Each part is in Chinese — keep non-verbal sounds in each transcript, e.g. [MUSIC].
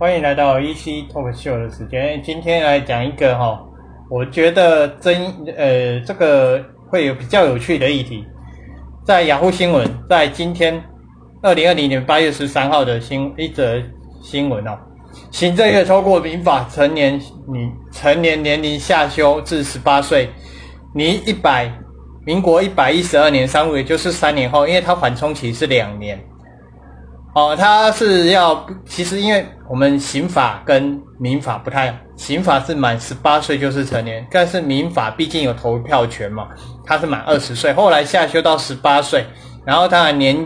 欢迎来到 EC Talk Show 的时间。今天来讲一个哈，我觉得争呃这个会有比较有趣的议题，在雅虎新闻，在今天二零二零年八月十三号的新一则新闻哦，行政院超过民法成年你成年年龄下修至十八岁，你一百民国一百一十二年三月，就是三年后，因为它缓冲期是两年。哦，他是要，其实因为我们刑法跟民法不太，刑法是满十八岁就是成年，但是民法毕竟有投票权嘛，他是满二十岁，后来下修到十八岁，然后他的年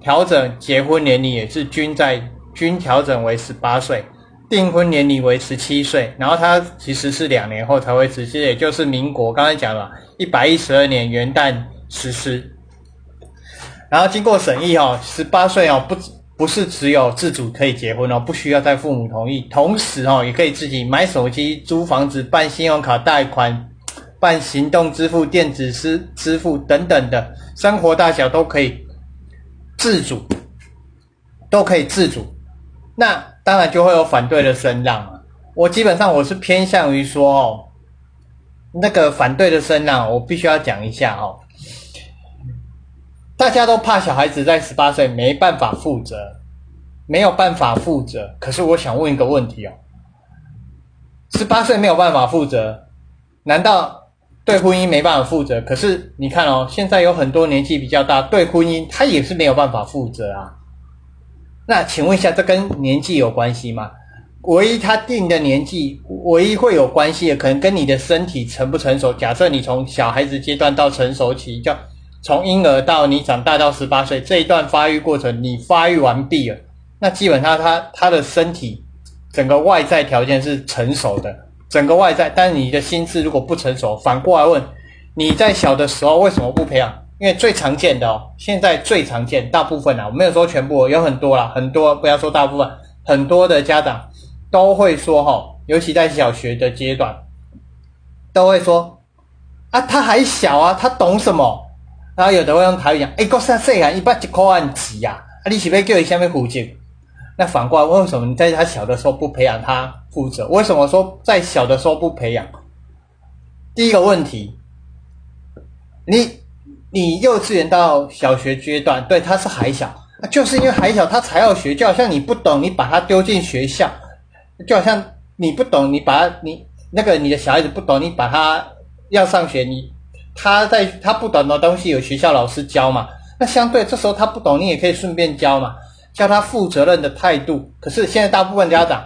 调整结婚年龄也是均在均调整为十八岁，订婚年龄为十七岁，然后他其实是两年后才会实施，也就是民国刚才讲了，一百一十二年元旦实施，然后经过审议哦，十八岁哦不。不是只有自主可以结婚哦，不需要在父母同意，同时哦也可以自己买手机、租房子、办信用卡 [TSK] 贷款、办行动支付、电子支支付等等的生活大小都可以自主，都可以自主。那当然就会有反对的声浪啊。我基本上我是偏向于说哦，那个反对的声浪，我必须要讲一下哦。大家都怕小孩子在十八岁没办法负责，没有办法负责。可是我想问一个问题哦：十八岁没有办法负责，难道对婚姻没办法负责？可是你看哦，现在有很多年纪比较大，对婚姻他也是没有办法负责啊。那请问一下，这跟年纪有关系吗？唯一他定的年纪，唯一会有关系的，可能跟你的身体成不成熟。假设你从小孩子阶段到成熟期，叫。从婴儿到你长大到十八岁这一段发育过程，你发育完毕了，那基本上他他的身体整个外在条件是成熟的，整个外在，但是你的心智如果不成熟，反过来问，你在小的时候为什么不培养？因为最常见的哦，现在最常见，大部分啊，我没有说全部，有很多啦，很多不要说大部分，很多的家长都会说哈，尤其在小学的阶段，都会说啊，他还小啊，他懂什么？然后有的会用台语讲：“哎，国三岁啊，一百一块万几呀？啊，你是不是叫你下面负责？那反过来，为什么你在他小的时候不培养他负责？为什么说在小的时候不培养？第一个问题，你你幼稚园到小学阶段，对他是还小，就是因为还小，他才要学。就好像你不懂，你把他丢进学校，就好像你不懂，你把他你那个你的小孩子不懂，你把他要上学，你。他在他不懂的东西有学校老师教嘛？那相对这时候他不懂，你也可以顺便教嘛，教他负责任的态度。可是现在大部分家长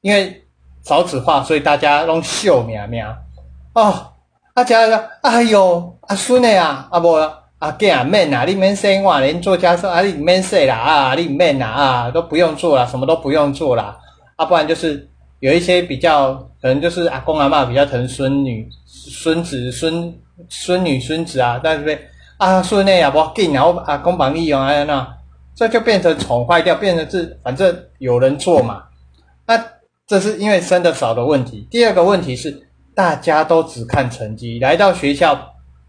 因为少子化，所以大家拢秀苗苗哦。啊，家说：“哎呦，阿孙的啊，阿伯阿囝啊免啊，你免生我，连做家事啊你免说啦啊，你免啊啊都不用做了，什么都不用做了。啊，不然就是有一些比较可能就是阿公阿妈比较疼孙女、孙子、孙。孙女孙子啊，对不对？啊，孙女也不紧，然后啊，公帮利用啊，那这就变成宠坏掉，变成是反正有人做嘛。那这是因为生的少的问题。第二个问题是，大家都只看成绩，来到学校，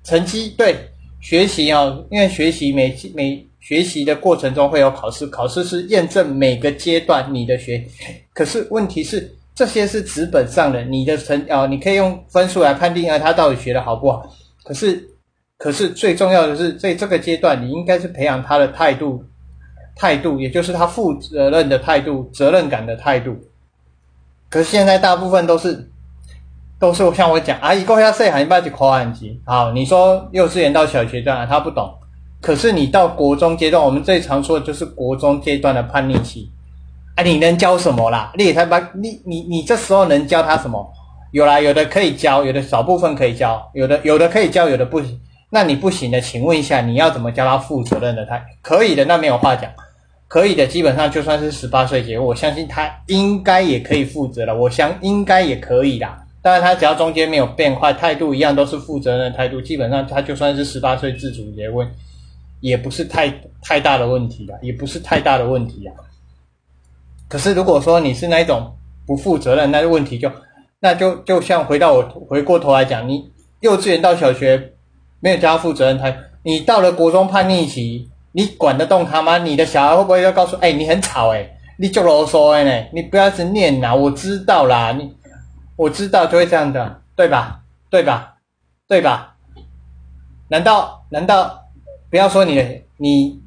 成绩对学习哦，因为学习每每学习的过程中会有考试，考试是验证每个阶段你的学。可是问题是，这些是纸本上的，你的成哦，你可以用分数来判定啊，他到底学的好不好。可是，可是最重要的是，在这个阶段，你应该是培养他的态度，态度，也就是他负责任的态度、责任感的态度。可是现在大部分都是，都是像我讲，啊，一个要岁还一般就考案级。好，你说幼稚园到小学段他不懂，可是你到国中阶段，我们最常说的就是国中阶段的叛逆期。啊，你能教什么啦？你才把，你你你这时候能教他什么？有啦，有的可以教，有的少部分可以教，有的有的可以教，有的不行。那你不行的，请问一下，你要怎么教他负责任的？他可以的，那没有话讲。可以的，基本上就算是十八岁结，我相信他应该也可以负责了。我想应该也可以啦。当然，他只要中间没有变坏，态度一样都是负责任的态度，基本上他就算是十八岁自主结婚，也不是太太大的问题啦，也不是太大的问题啊。可是如果说你是那一种不负责任，那问题就。那就就像回到我回过头来讲，你幼稚园到小学没有教负责任，他你到了国中叛逆期，你管得动他吗？你的小孩会不会要告诉，哎，你很吵，哎，你就啰嗦的呢，你不要是念呐，我知道啦，你我知道就会这样的，对吧？对吧？对吧？难道难道不要说你你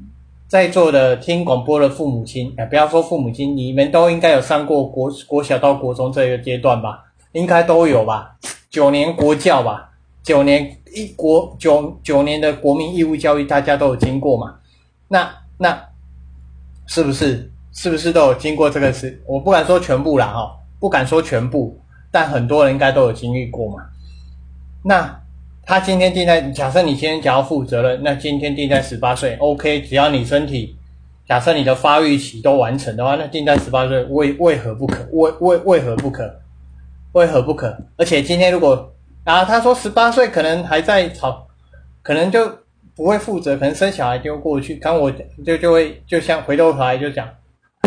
在座的听广播的父母亲哎，不要说父母亲，你们都应该有上过国国小到国中这个阶段吧？应该都有吧？九年国教吧，九年一国九九年的国民义务教育，大家都有经过嘛？那那是不是？是不是都有经过这个事？我不敢说全部啦，哈，不敢说全部，但很多人应该都有经历过嘛。那他今天定在，假设你今天想要负责任，那今天定在十八岁，OK，只要你身体，假设你的发育期都完成的话，那定在十八岁，为为何不可？为为为何不可？为何不可？而且今天如果啊，他说十八岁可能还在吵，可能就不会负责，可能生小孩丢过去，刚我就就会就像回头来就讲。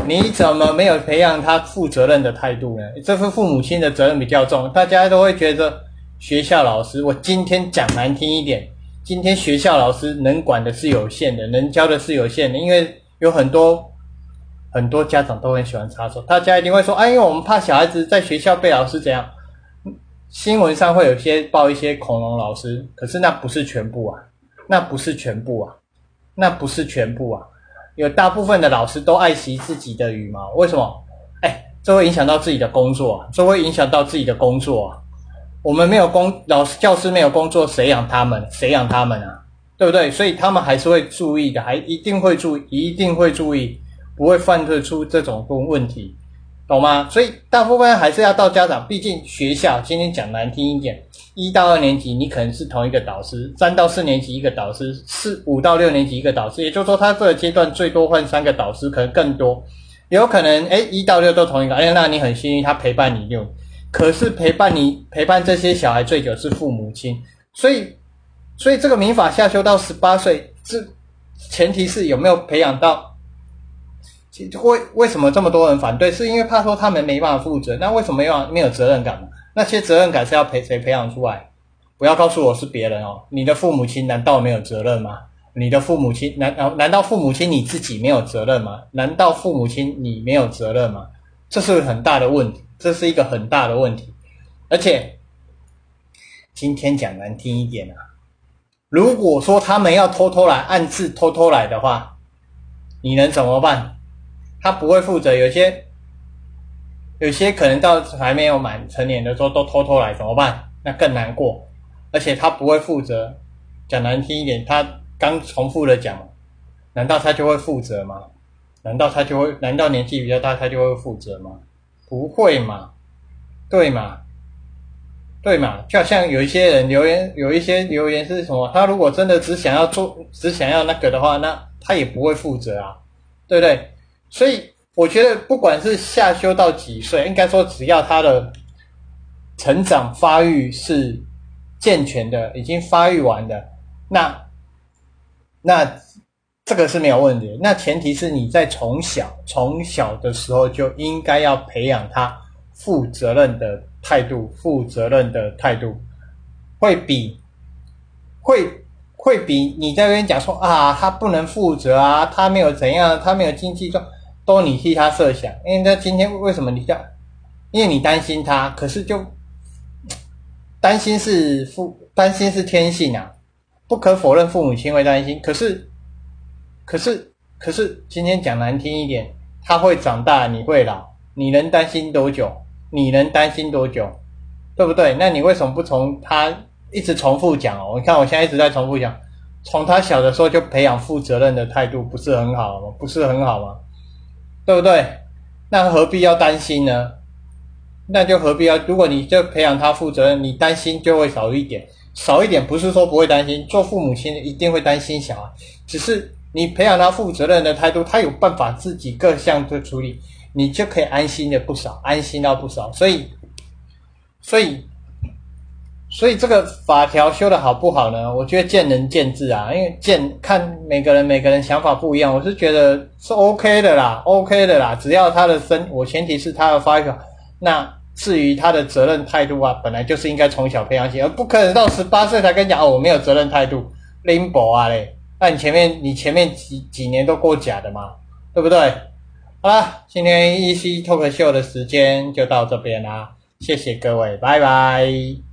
你怎么没有培养他负责任的态度呢？这份父母亲的责任比较重，大家都会觉得学校老师，我今天讲难听一点，今天学校老师能管的是有限的，能教的是有限的，因为有很多很多家长都很喜欢插手，大家一定会说，哎，因为我们怕小孩子在学校被老师怎样，新闻上会有些报一些恐龙老师，可是那不是全部啊，那不是全部啊，那不是全部啊。有大部分的老师都爱惜自己的羽毛，为什么？哎，这会影响到自己的工作，啊这会影响到自己的工作。啊我们没有工，老师、教师没有工作，谁养他们？谁养他们啊？对不对？所以他们还是会注意的，还一定会注意，一定会注意，不会犯罪出这种问问题。懂吗？所以大部分还是要到家长，毕竟学校今天讲难听一点，一到二年级你可能是同一个导师，三到四年级一个导师，四五到六年级一个导师，也就是说他这个阶段最多换三个导师，可能更多，有可能哎一到六都同一个，哎那你很幸运，他陪伴你六，可是陪伴你陪伴这些小孩最久是父母亲，所以所以这个民法下修到十八岁，这前提是有没有培养到。为为什么这么多人反对？是因为怕说他们没办法负责。那为什么要没有责任感呢？那些责任感是要培谁培养出来？不要告诉我是别人哦。你的父母亲难道没有责任吗？你的父母亲难难难道父母亲你自己没有责任吗？难道父母亲你没有责任吗？这是很大的问题，这是一个很大的问题。而且今天讲难听一点啊，如果说他们要偷偷来暗自偷偷来的话，你能怎么办？他不会负责，有些有些可能到还没有满成年的时候都偷偷来，怎么办？那更难过。而且他不会负责，讲难听一点，他刚重复的讲，难道他就会负责吗？难道他就会？难道年纪比较大他就会负责吗？不会嘛？对嘛？对嘛？就好像有一些人留言，有一些留言是什么？他如果真的只想要做，只想要那个的话，那他也不会负责啊，对不对？所以我觉得，不管是下修到几岁，应该说只要他的成长发育是健全的，已经发育完的，那那这个是没有问题。那前提是你在从小从小的时候就应该要培养他负责任的态度，负责任的态度会比会会比你在那边讲说啊，他不能负责啊，他没有怎样，他没有经济状。都你替他设想，因为他今天为什么你叫？因为你担心他，可是就担心是父担心是天性啊，不可否认父母亲会担心，可是可是可是今天讲难听一点，他会长大，你会老，你能担心多久？你能担心多久？对不对？那你为什么不从他一直重复讲哦？你看我现在一直在重复讲，从他小的时候就培养负责任的态度，不是很好吗？不是很好吗？对不对？那何必要担心呢？那就何必要？如果你就培养他负责任，你担心就会少一点，少一点不是说不会担心，做父母亲一定会担心小孩，只是你培养他负责任的态度，他有办法自己各项的处理，你就可以安心的不少，安心到不少。所以，所以。所以这个法条修的好不好呢？我觉得见仁见智啊，因为见看每个人每个人想法不一样。我是觉得是 OK 的啦，OK 的啦，只要他的身，我前提是他要发育。那至于他的责任态度啊，本来就是应该从小培养起，而不可能到十八岁才跟你讲哦，我没有责任态度拎薄啊嘞。那你前面你前面几几年都过假的嘛，对不对？好了，今天 EC Talk Show 的时间就到这边啦，谢谢各位，拜拜。